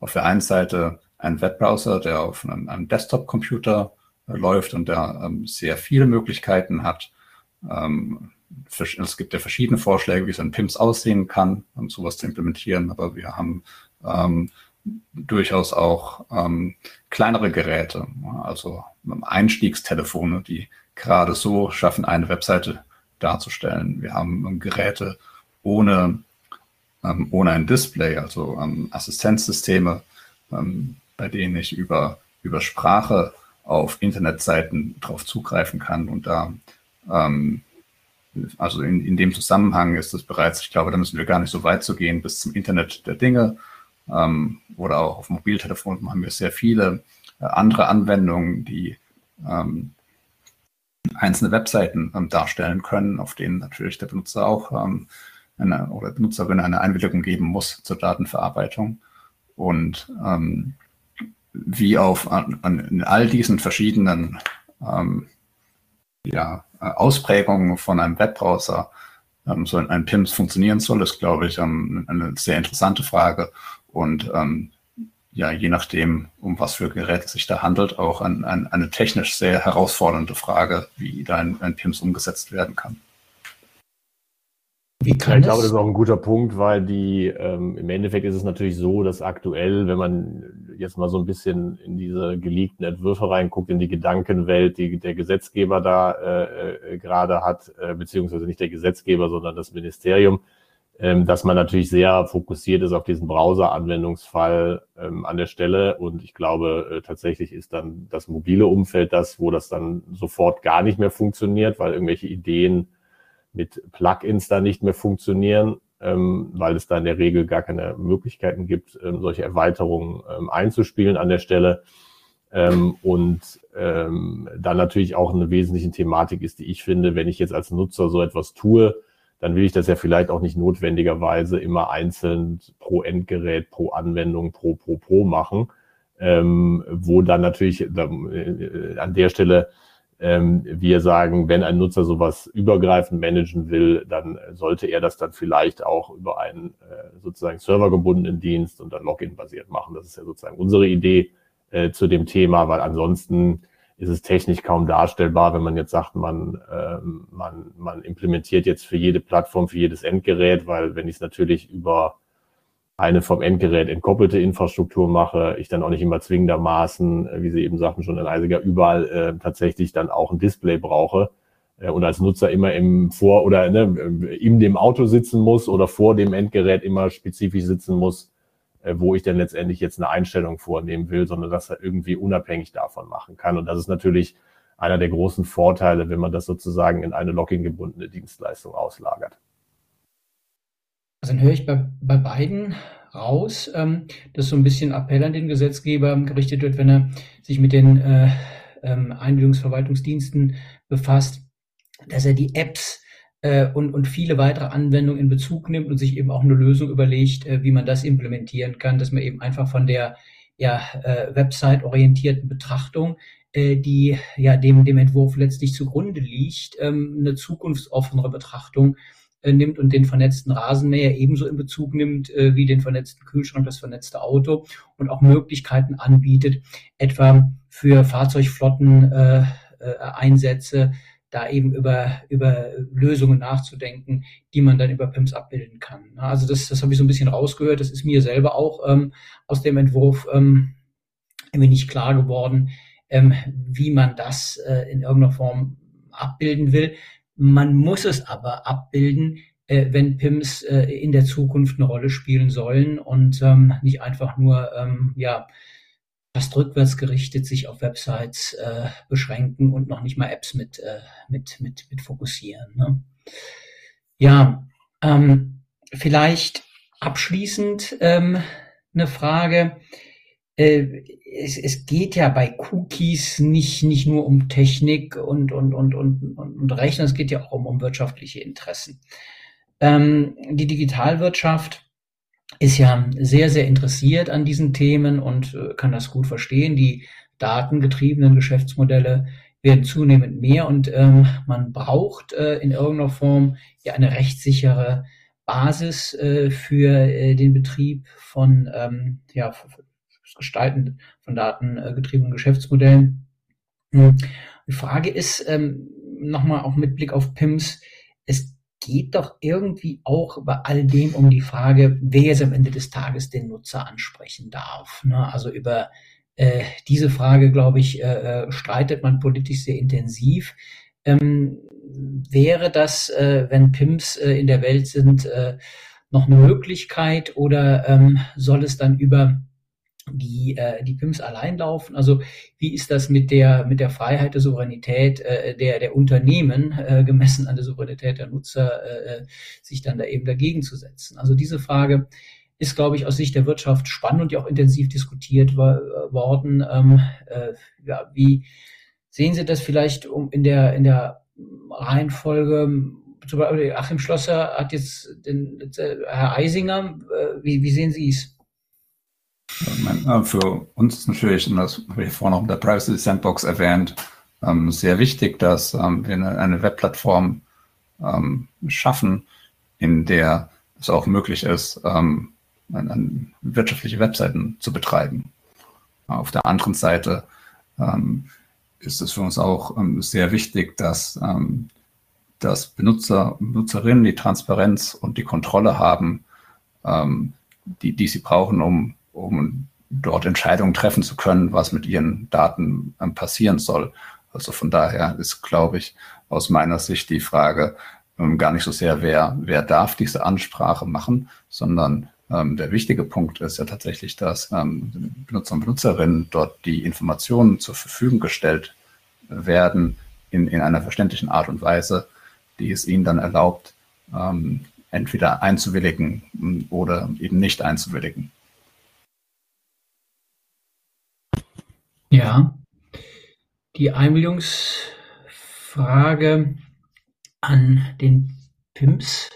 auf der einen Seite einen Webbrowser, der auf einem, einem Desktop-Computer äh, läuft und der ähm, sehr viele Möglichkeiten hat. Ähm, es gibt ja verschiedene Vorschläge, wie so ein PIMS aussehen kann, um sowas zu implementieren, aber wir haben ähm, durchaus auch ähm, kleinere Geräte, also Einstiegstelefone, die gerade so schaffen, eine Webseite darzustellen. Wir haben Geräte, ohne, ähm, ohne ein Display, also ähm, Assistenzsysteme, ähm, bei denen ich über, über Sprache auf Internetseiten drauf zugreifen kann. Und da, ähm, also in, in dem Zusammenhang ist es bereits, ich glaube, da müssen wir gar nicht so weit zu gehen bis zum Internet der Dinge. Ähm, oder auch auf Mobiltelefonen haben wir sehr viele äh, andere Anwendungen, die ähm, einzelne Webseiten ähm, darstellen können, auf denen natürlich der Benutzer auch ähm, eine, oder Benutzerin eine Einwilligung geben muss zur Datenverarbeitung. Und ähm, wie auf an, an, in all diesen verschiedenen ähm, ja, Ausprägungen von einem Webbrowser so ein PIMS funktionieren soll, ist, glaube ich, eine sehr interessante Frage. Und ähm, ja, je nachdem, um was für Geräte es sich da handelt, auch an, an eine technisch sehr herausfordernde Frage, wie da ein, ein PIMS umgesetzt werden kann. Wie kann ich glaube, das ist auch ein guter Punkt, weil die ähm, im Endeffekt ist es natürlich so, dass aktuell, wenn man jetzt mal so ein bisschen in diese geleakten Entwürfe reinguckt, in die Gedankenwelt, die der Gesetzgeber da äh, äh, gerade hat, äh, beziehungsweise nicht der Gesetzgeber, sondern das Ministerium, ähm, dass man natürlich sehr fokussiert ist auf diesen Browser-Anwendungsfall ähm, an der Stelle. Und ich glaube, äh, tatsächlich ist dann das mobile Umfeld das, wo das dann sofort gar nicht mehr funktioniert, weil irgendwelche Ideen mit Plugins da nicht mehr funktionieren, ähm, weil es da in der Regel gar keine Möglichkeiten gibt, ähm, solche Erweiterungen ähm, einzuspielen an der Stelle. Ähm, und ähm, dann natürlich auch eine wesentliche Thematik ist, die ich finde, wenn ich jetzt als Nutzer so etwas tue, dann will ich das ja vielleicht auch nicht notwendigerweise immer einzeln pro Endgerät, pro Anwendung, pro, pro, pro machen, ähm, wo dann natürlich äh, an der Stelle ähm, wir sagen, wenn ein Nutzer sowas übergreifend managen will, dann sollte er das dann vielleicht auch über einen äh, sozusagen servergebundenen Dienst und dann Login-basiert machen. Das ist ja sozusagen unsere Idee äh, zu dem Thema, weil ansonsten ist es technisch kaum darstellbar, wenn man jetzt sagt, man, ähm, man, man implementiert jetzt für jede Plattform, für jedes Endgerät, weil wenn ich es natürlich über eine vom Endgerät entkoppelte Infrastruktur mache, ich dann auch nicht immer zwingendermaßen, äh, wie Sie eben sagten, schon in Eisiger, überall äh, tatsächlich dann auch ein Display brauche äh, und als Nutzer immer im Vor- oder ne, in dem Auto sitzen muss oder vor dem Endgerät immer spezifisch sitzen muss, äh, wo ich dann letztendlich jetzt eine Einstellung vornehmen will, sondern das er irgendwie unabhängig davon machen kann. Und das ist natürlich einer der großen Vorteile, wenn man das sozusagen in eine Login Dienstleistung auslagert. Also dann höre ich bei, bei beiden raus, ähm, dass so ein bisschen Appell an den Gesetzgeber gerichtet wird, wenn er sich mit den äh, ähm, Einwilligungsverwaltungsdiensten befasst, dass er die Apps äh, und, und viele weitere Anwendungen in Bezug nimmt und sich eben auch eine Lösung überlegt, äh, wie man das implementieren kann, dass man eben einfach von der ja, äh, Website-orientierten Betrachtung, äh, die ja dem, dem Entwurf letztlich zugrunde liegt, ähm, eine zukunftsoffenere Betrachtung äh, nimmt und den vernetzten Rasenmäher ebenso in Bezug nimmt äh, wie den vernetzten Kühlschrank, das vernetzte Auto und auch Möglichkeiten anbietet, etwa für Fahrzeugflotten äh, äh, Einsätze da eben über, über Lösungen nachzudenken, die man dann über PIMS abbilden kann. Also das, das habe ich so ein bisschen rausgehört. Das ist mir selber auch ähm, aus dem Entwurf ähm, mir nicht klar geworden, ähm, wie man das äh, in irgendeiner Form abbilden will. Man muss es aber abbilden, äh, wenn PIMS äh, in der Zukunft eine Rolle spielen sollen und ähm, nicht einfach nur ähm, ja fast rückwärts gerichtet sich auf Websites äh, beschränken und noch nicht mal Apps mit äh, mit mit mit fokussieren. Ne? Ja, ähm, vielleicht abschließend ähm, eine Frage äh, es, es geht ja bei Cookies nicht, nicht nur um Technik und, und, und, und, und Rechnen, es geht ja auch um, um wirtschaftliche Interessen. Ähm, die Digitalwirtschaft ist ja sehr, sehr interessiert an diesen Themen und äh, kann das gut verstehen. Die datengetriebenen Geschäftsmodelle werden zunehmend mehr und ähm, man braucht äh, in irgendeiner Form ja eine rechtssichere Basis äh, für äh, den Betrieb von ähm, ja, das Gestalten von datengetriebenen Geschäftsmodellen. Hm. Die Frage ist, ähm, nochmal auch mit Blick auf PIMS, geht doch irgendwie auch bei all dem um die Frage, wer jetzt am Ende des Tages den Nutzer ansprechen darf. Ne? Also über äh, diese Frage, glaube ich, äh, äh, streitet man politisch sehr intensiv. Ähm, wäre das, äh, wenn PIMS äh, in der Welt sind, äh, noch eine Möglichkeit oder ähm, soll es dann über die, äh, die PIMS allein laufen. Also wie ist das mit der, mit der Freiheit der Souveränität äh, der, der Unternehmen, äh, gemessen an der Souveränität der Nutzer, äh, sich dann da eben dagegen zu setzen? Also diese Frage ist, glaube ich, aus Sicht der Wirtschaft spannend und ja auch intensiv diskutiert worden. Ähm, äh, ja, wie sehen Sie das vielleicht um in der, in der Reihenfolge? Zum Beispiel Achim Schlosser hat jetzt den, äh, Herr Eisinger, äh, wie, wie sehen Sie es? Äh, für uns ist natürlich, und das habe ich vorhin auch in der Privacy Sandbox erwähnt, ähm, sehr wichtig, dass ähm, wir eine Webplattform ähm, schaffen, in der es auch möglich ist, wirtschaftliche Webseiten zu betreiben. Auf der anderen Seite ist es für uns auch sehr wichtig, dass, dass Benutzer, Nutzerinnen die Transparenz und die Kontrolle haben, die, die sie brauchen, um um dort Entscheidungen treffen zu können, was mit ihren Daten ähm, passieren soll. Also von daher ist, glaube ich, aus meiner Sicht die Frage ähm, gar nicht so sehr, wer, wer darf diese Ansprache machen, sondern ähm, der wichtige Punkt ist ja tatsächlich, dass ähm, Benutzer und Benutzerinnen dort die Informationen zur Verfügung gestellt werden in, in einer verständlichen Art und Weise, die es ihnen dann erlaubt, ähm, entweder einzuwilligen mm, oder eben nicht einzuwilligen. Ja, die Einwilligungsfrage an den PIMS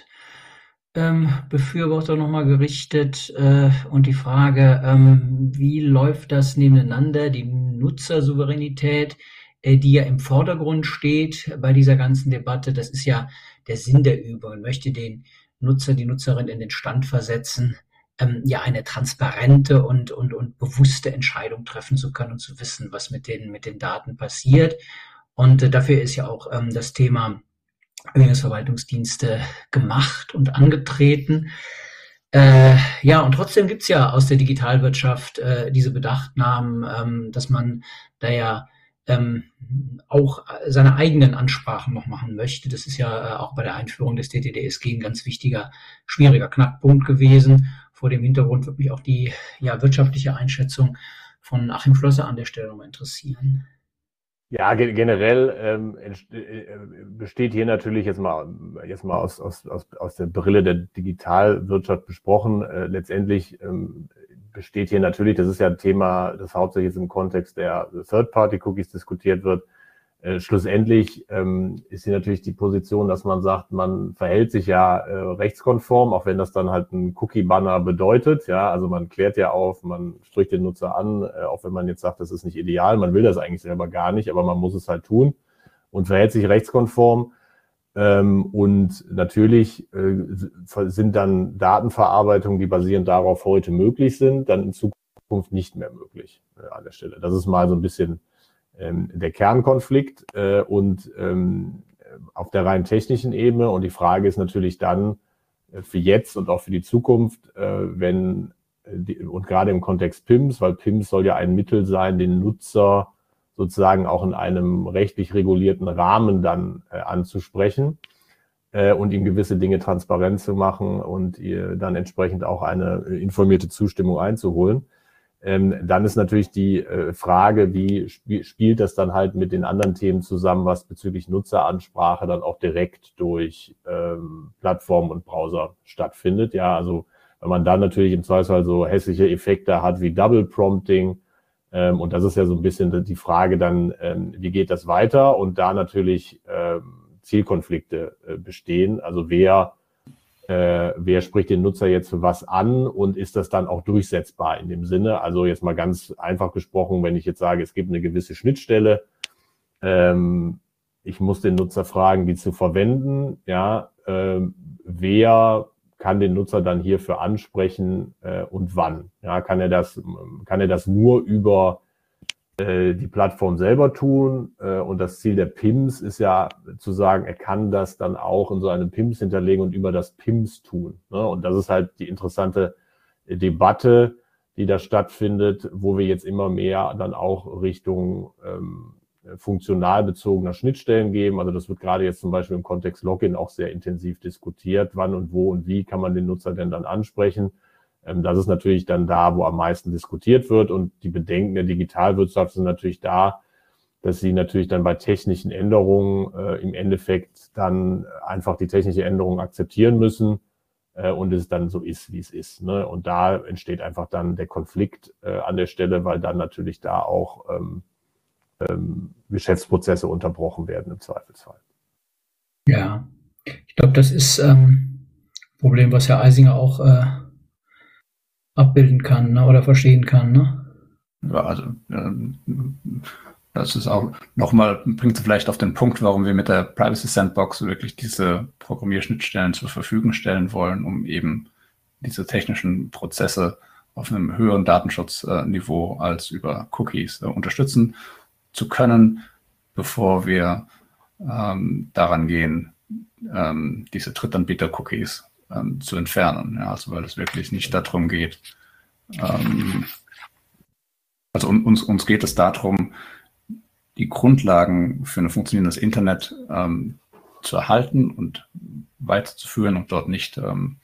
Befürworter nochmal gerichtet äh, und die Frage, ähm, wie läuft das nebeneinander, die Nutzersouveränität, äh, die ja im Vordergrund steht bei dieser ganzen Debatte. Das ist ja der Sinn der Übung. Möchte den Nutzer, die Nutzerin in den Stand versetzen, ähm, ja eine transparente und, und, und bewusste Entscheidung treffen zu können und zu wissen, was mit den, mit den Daten passiert. Und äh, dafür ist ja auch ähm, das Thema Verwaltungsdienste gemacht und angetreten. Äh, ja, und trotzdem gibt's ja aus der Digitalwirtschaft äh, diese Bedachtnahmen, ähm, dass man da ja ähm, auch seine eigenen Ansprachen noch machen möchte. Das ist ja äh, auch bei der Einführung des DTDSG ein ganz wichtiger, schwieriger Knackpunkt gewesen. Vor dem Hintergrund wird mich auch die ja, wirtschaftliche Einschätzung von Achim Schlosser an der Stelle nochmal interessieren. Ja, generell ähm, äh, besteht hier natürlich jetzt mal, jetzt mal aus, aus, aus, aus der Brille der Digitalwirtschaft besprochen, äh, letztendlich ähm, besteht hier natürlich, das ist ja ein Thema, das hauptsächlich im Kontext der Third-Party-Cookies diskutiert wird, äh, schlussendlich ähm, ist hier natürlich die Position, dass man sagt, man verhält sich ja äh, rechtskonform, auch wenn das dann halt ein Cookie-Banner bedeutet. Ja, also man klärt ja auf, man spricht den Nutzer an, äh, auch wenn man jetzt sagt, das ist nicht ideal, man will das eigentlich selber gar nicht, aber man muss es halt tun und verhält sich rechtskonform. Ähm, und natürlich äh, sind dann Datenverarbeitungen, die basierend darauf heute möglich sind, dann in Zukunft nicht mehr möglich äh, an der Stelle. Das ist mal so ein bisschen ähm, der Kernkonflikt äh, und ähm, auf der rein technischen Ebene. Und die Frage ist natürlich dann äh, für jetzt und auch für die Zukunft, äh, wenn äh, die, und gerade im Kontext PIMS, weil PIMS soll ja ein Mittel sein, den Nutzer sozusagen auch in einem rechtlich regulierten Rahmen dann äh, anzusprechen äh, und ihm gewisse Dinge transparent zu machen und ihr dann entsprechend auch eine informierte Zustimmung einzuholen. Ähm, dann ist natürlich die äh, Frage, wie sp spielt das dann halt mit den anderen Themen zusammen, was bezüglich Nutzeransprache dann auch direkt durch ähm, Plattformen und Browser stattfindet. Ja, also wenn man dann natürlich im Zweifelsfall so hässliche Effekte hat wie Double Prompting, ähm, und das ist ja so ein bisschen die Frage dann, ähm, wie geht das weiter? Und da natürlich ähm, Zielkonflikte äh, bestehen. Also wer äh, wer spricht den Nutzer jetzt für was an und ist das dann auch durchsetzbar in dem Sinne? Also jetzt mal ganz einfach gesprochen, wenn ich jetzt sage, es gibt eine gewisse Schnittstelle, ähm, ich muss den Nutzer fragen, die zu verwenden, ja, äh, wer kann den Nutzer dann hierfür ansprechen äh, und wann? Ja, kann er das, kann er das nur über äh, die Plattform selber tun. Äh, und das Ziel der PIMS ist ja zu sagen, er kann das dann auch in so einem PIMS hinterlegen und über das PIMS tun. Ne? Und das ist halt die interessante Debatte, die da stattfindet, wo wir jetzt immer mehr dann auch Richtung ähm, funktional bezogener Schnittstellen geben. Also das wird gerade jetzt zum Beispiel im Kontext Login auch sehr intensiv diskutiert. Wann und wo und wie kann man den Nutzer denn dann ansprechen? Ähm, das ist natürlich dann da, wo am meisten diskutiert wird. Und die Bedenken der Digitalwirtschaft sind natürlich da, dass sie natürlich dann bei technischen Änderungen äh, im Endeffekt dann einfach die technische Änderung akzeptieren müssen äh, und es dann so ist, wie es ist. Ne? Und da entsteht einfach dann der Konflikt äh, an der Stelle, weil dann natürlich da auch ähm, ähm, Geschäftsprozesse unterbrochen werden im Zweifelsfall. Ja, ich glaube, das ist ähm, Problem, was Herr Eisinger auch äh, abbilden kann ne, oder verstehen kann. Ne? Ja, also das ist auch nochmal, bringt sie vielleicht auf den Punkt, warum wir mit der Privacy Sandbox wirklich diese Programmierschnittstellen zur Verfügung stellen wollen, um eben diese technischen Prozesse auf einem höheren Datenschutzniveau als über Cookies äh, unterstützen zu können, bevor wir ähm, daran gehen, ähm, diese Drittanbieter-Cookies ähm, zu entfernen. Ja, also weil es wirklich nicht darum geht, ähm, also uns, uns geht es darum, die Grundlagen für ein funktionierendes Internet ähm, zu erhalten und weiterzuführen und dort nicht ähm,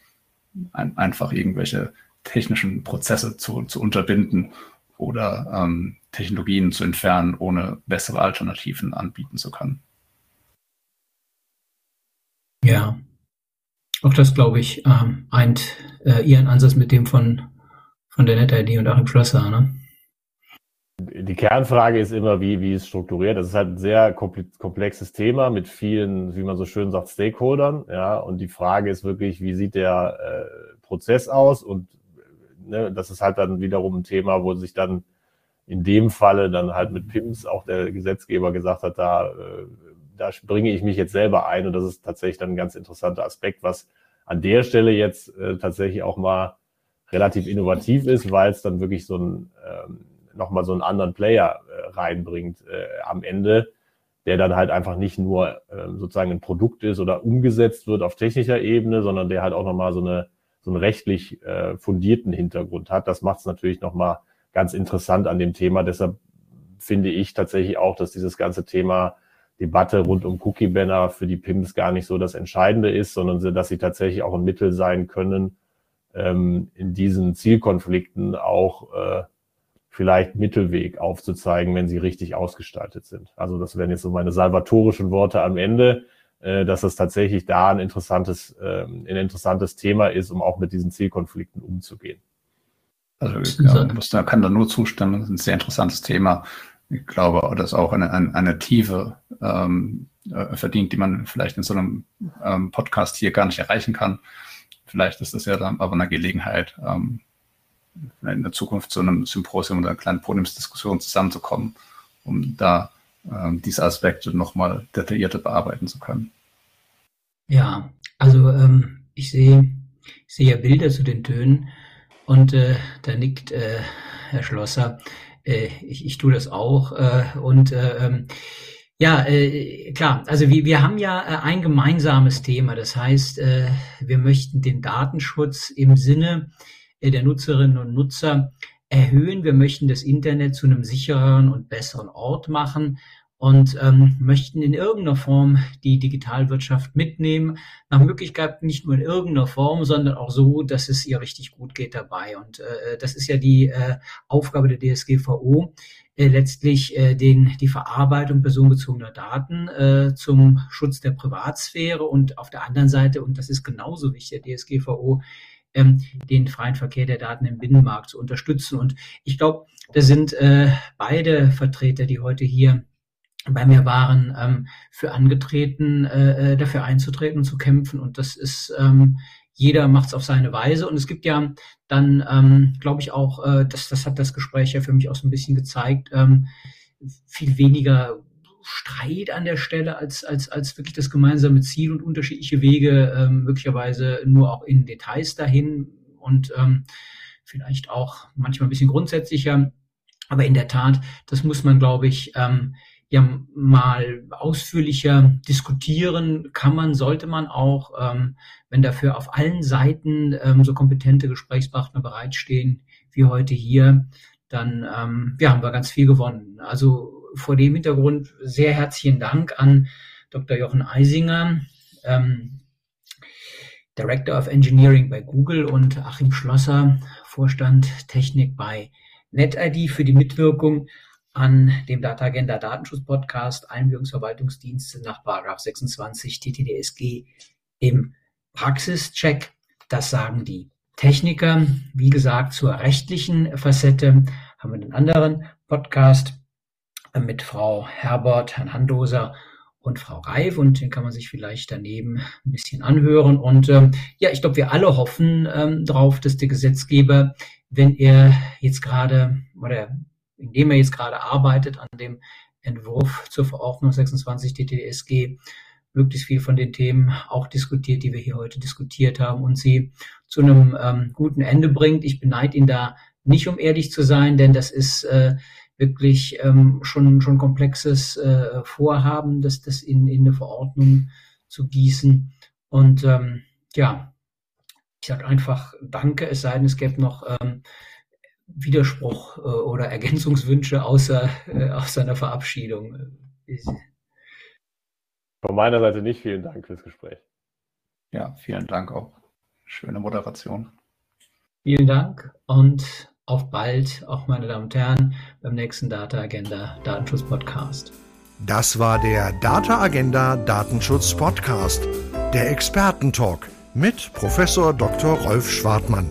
ein, einfach irgendwelche technischen Prozesse zu, zu unterbinden oder ähm, Technologien zu entfernen, ohne bessere Alternativen anbieten zu können. Ja, auch das, glaube ich, ähm, eint äh, Ihren Ansatz mit dem von, von der NetID und Achim Schlosser. Ne? Die Kernfrage ist immer, wie, wie es strukturiert. Das ist halt ein sehr komplexes Thema mit vielen, wie man so schön sagt, Stakeholdern. Ja, und die Frage ist wirklich, wie sieht der äh, Prozess aus? Und ne, das ist halt dann wiederum ein Thema, wo sich dann in dem Falle dann halt mit PIMS auch der Gesetzgeber gesagt hat, da, äh, da bringe ich mich jetzt selber ein. Und das ist tatsächlich dann ein ganz interessanter Aspekt, was an der Stelle jetzt äh, tatsächlich auch mal relativ innovativ ist, weil es dann wirklich so ein ähm, nochmal so einen anderen Player äh, reinbringt äh, am Ende, der dann halt einfach nicht nur äh, sozusagen ein Produkt ist oder umgesetzt wird auf technischer Ebene, sondern der halt auch nochmal so, eine, so einen rechtlich äh, fundierten Hintergrund hat. Das macht es natürlich nochmal ganz interessant an dem Thema. Deshalb finde ich tatsächlich auch, dass dieses ganze Thema Debatte rund um Cookie-Banner für die PIMs gar nicht so das Entscheidende ist, sondern dass sie tatsächlich auch ein Mittel sein können, ähm, in diesen Zielkonflikten auch äh, vielleicht Mittelweg aufzuzeigen, wenn sie richtig ausgestaltet sind. Also das wären jetzt so meine salvatorischen Worte am Ende, äh, dass es tatsächlich da ein interessantes, äh, ein interessantes Thema ist, um auch mit diesen Zielkonflikten umzugehen. Also ich ja, muss, da kann da nur zustimmen. Das ist ein sehr interessantes Thema. Ich glaube, dass auch eine, eine, eine Tiefe ähm, äh, verdient, die man vielleicht in so einem ähm, Podcast hier gar nicht erreichen kann. Vielleicht ist das ja dann aber eine Gelegenheit, ähm, in der Zukunft zu einem Symposium oder einer kleinen Podiumsdiskussion zusammenzukommen, um da ähm, diese Aspekte nochmal detaillierter bearbeiten zu können. Ja, also ähm, ich sehe ich sehe ja Bilder zu den Tönen und äh, da nickt äh, Herr Schlosser. Äh, ich, ich tue das auch äh, und äh, ähm, ja, äh, klar. Also wir, wir haben ja äh, ein gemeinsames Thema. Das heißt, äh, wir möchten den Datenschutz im Sinne äh, der Nutzerinnen und Nutzer erhöhen. Wir möchten das Internet zu einem sichereren und besseren Ort machen und ähm, möchten in irgendeiner Form die Digitalwirtschaft mitnehmen. Nach Möglichkeit nicht nur in irgendeiner Form, sondern auch so, dass es ihr richtig gut geht dabei. Und äh, das ist ja die äh, Aufgabe der DSGVO, äh, letztlich äh, den, die Verarbeitung personenbezogener Daten äh, zum Schutz der Privatsphäre und auf der anderen Seite, und das ist genauso wichtig, der DSGVO, ähm, den freien Verkehr der Daten im Binnenmarkt zu unterstützen. Und ich glaube, da sind äh, beide Vertreter, die heute hier bei mir waren, ähm, für angetreten, äh, äh dafür einzutreten und zu kämpfen. Und das ist, ähm, jeder macht es auf seine Weise. Und es gibt ja dann, ähm, glaube ich, auch, äh, das, das hat das Gespräch ja für mich auch so ein bisschen gezeigt, ähm, viel weniger Streit an der Stelle als, als, als wirklich das gemeinsame Ziel und unterschiedliche Wege, ähm, möglicherweise nur auch in Details dahin und ähm, vielleicht auch manchmal ein bisschen grundsätzlicher. Aber in der Tat, das muss man, glaube ich, ähm, ja mal ausführlicher diskutieren kann man, sollte man auch, ähm, wenn dafür auf allen Seiten ähm, so kompetente Gesprächspartner bereitstehen wie heute hier, dann ähm, ja, haben wir ganz viel gewonnen. Also vor dem Hintergrund sehr herzlichen Dank an Dr. Jochen Eisinger, ähm, Director of Engineering bei Google und Achim Schlosser, Vorstand Technik bei NetID für die Mitwirkung an dem Data Agenda Datenschutz Podcast Einwilligungsverwaltungsdienste nach 26 TTDSG im Praxischeck. Das sagen die Techniker. Wie gesagt, zur rechtlichen Facette haben wir einen anderen Podcast mit Frau Herbert, Herrn Handoser und Frau Reif und den kann man sich vielleicht daneben ein bisschen anhören. Und ähm, ja, ich glaube, wir alle hoffen ähm, darauf, dass der Gesetzgeber, wenn er jetzt gerade oder indem er jetzt gerade arbeitet an dem Entwurf zur Verordnung 26 DTSG, möglichst viel von den Themen auch diskutiert, die wir hier heute diskutiert haben und sie zu einem ähm, guten Ende bringt. Ich beneide ihn da nicht, um ehrlich zu sein, denn das ist äh, wirklich ähm, schon, schon komplexes äh, Vorhaben, das, das in, in eine Verordnung zu gießen. Und ähm, ja, ich sage einfach Danke, es sei denn, es gäbe noch ähm, Widerspruch äh, oder Ergänzungswünsche außer, äh, aus seiner Verabschiedung. Von meiner Seite nicht. Vielen Dank fürs Gespräch. Ja, vielen Dank auch. Schöne Moderation. Vielen Dank und auf bald, auch meine Damen und Herren, beim nächsten Data Agenda Datenschutz Podcast. Das war der Data Agenda Datenschutz Podcast, der Expertentalk mit Professor Dr. Rolf Schwartmann.